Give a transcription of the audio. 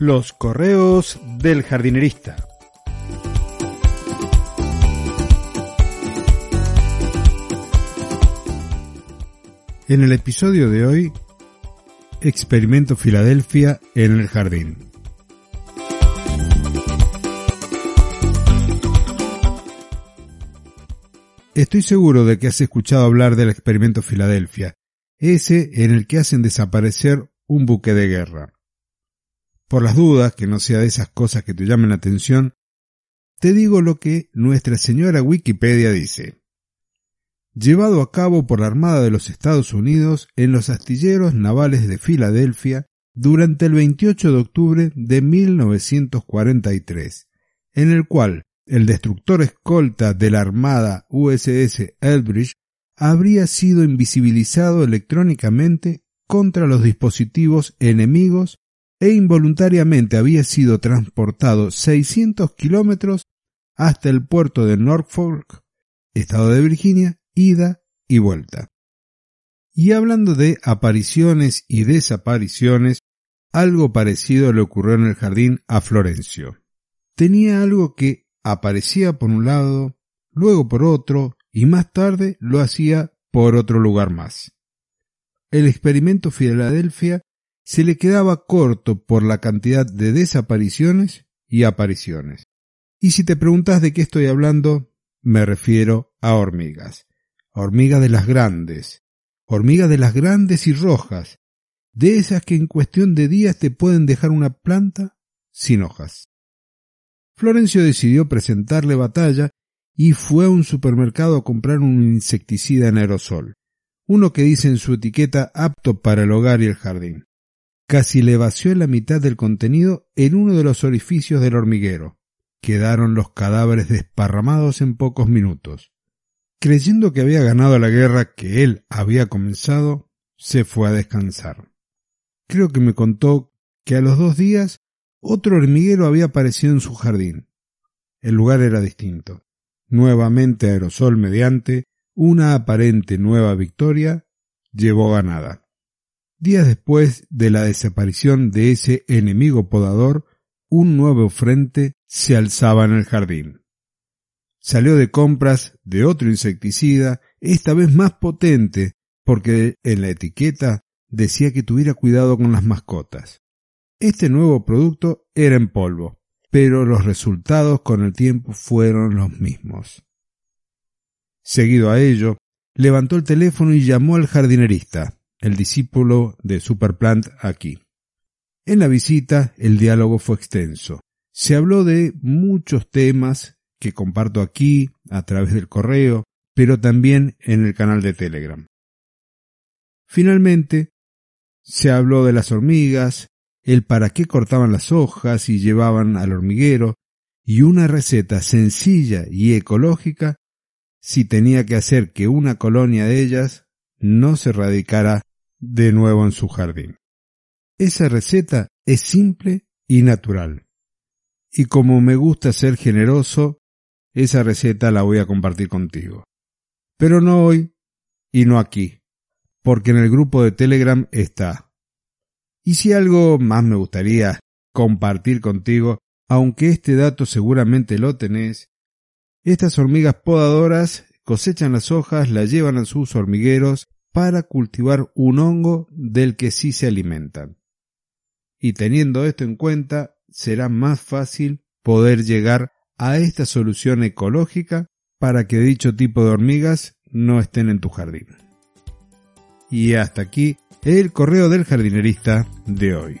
Los correos del jardinerista. En el episodio de hoy, Experimento Filadelfia en el jardín. Estoy seguro de que has escuchado hablar del experimento Filadelfia, ese en el que hacen desaparecer un buque de guerra. Por las dudas, que no sea de esas cosas que te llamen la atención, te digo lo que nuestra señora Wikipedia dice. Llevado a cabo por la Armada de los Estados Unidos en los astilleros navales de Filadelfia durante el 28 de octubre de 1943, en el cual el destructor escolta de la Armada USS Elbridge habría sido invisibilizado electrónicamente contra los dispositivos enemigos e involuntariamente había sido transportado 600 kilómetros hasta el puerto de Norfolk, estado de Virginia, ida y vuelta. Y hablando de apariciones y desapariciones, algo parecido le ocurrió en el jardín a Florencio. Tenía algo que aparecía por un lado, luego por otro, y más tarde lo hacía por otro lugar más. El experimento Filadelfia se le quedaba corto por la cantidad de desapariciones y apariciones. Y si te preguntas de qué estoy hablando, me refiero a hormigas. Hormigas de las grandes. Hormigas de las grandes y rojas. De esas que en cuestión de días te pueden dejar una planta sin hojas. Florencio decidió presentarle batalla y fue a un supermercado a comprar un insecticida en aerosol, uno que dice en su etiqueta apto para el hogar y el jardín casi le vació la mitad del contenido en uno de los orificios del hormiguero. Quedaron los cadáveres desparramados en pocos minutos. Creyendo que había ganado la guerra que él había comenzado, se fue a descansar. Creo que me contó que a los dos días otro hormiguero había aparecido en su jardín. El lugar era distinto. Nuevamente aerosol mediante, una aparente nueva victoria llevó ganada. Días después de la desaparición de ese enemigo podador, un nuevo frente se alzaba en el jardín. Salió de compras de otro insecticida, esta vez más potente, porque en la etiqueta decía que tuviera cuidado con las mascotas. Este nuevo producto era en polvo, pero los resultados con el tiempo fueron los mismos. Seguido a ello, levantó el teléfono y llamó al jardinerista el discípulo de Superplant aquí. En la visita el diálogo fue extenso. Se habló de muchos temas que comparto aquí a través del correo, pero también en el canal de Telegram. Finalmente, se habló de las hormigas, el para qué cortaban las hojas y llevaban al hormiguero, y una receta sencilla y ecológica si tenía que hacer que una colonia de ellas no se radicara de nuevo en su jardín. Esa receta es simple y natural. Y como me gusta ser generoso, esa receta la voy a compartir contigo. Pero no hoy y no aquí, porque en el grupo de Telegram está. Y si algo más me gustaría compartir contigo, aunque este dato seguramente lo tenés, estas hormigas podadoras cosechan las hojas, las llevan a sus hormigueros para cultivar un hongo del que sí se alimentan. Y teniendo esto en cuenta, será más fácil poder llegar a esta solución ecológica para que dicho tipo de hormigas no estén en tu jardín. Y hasta aquí el correo del jardinerista de hoy.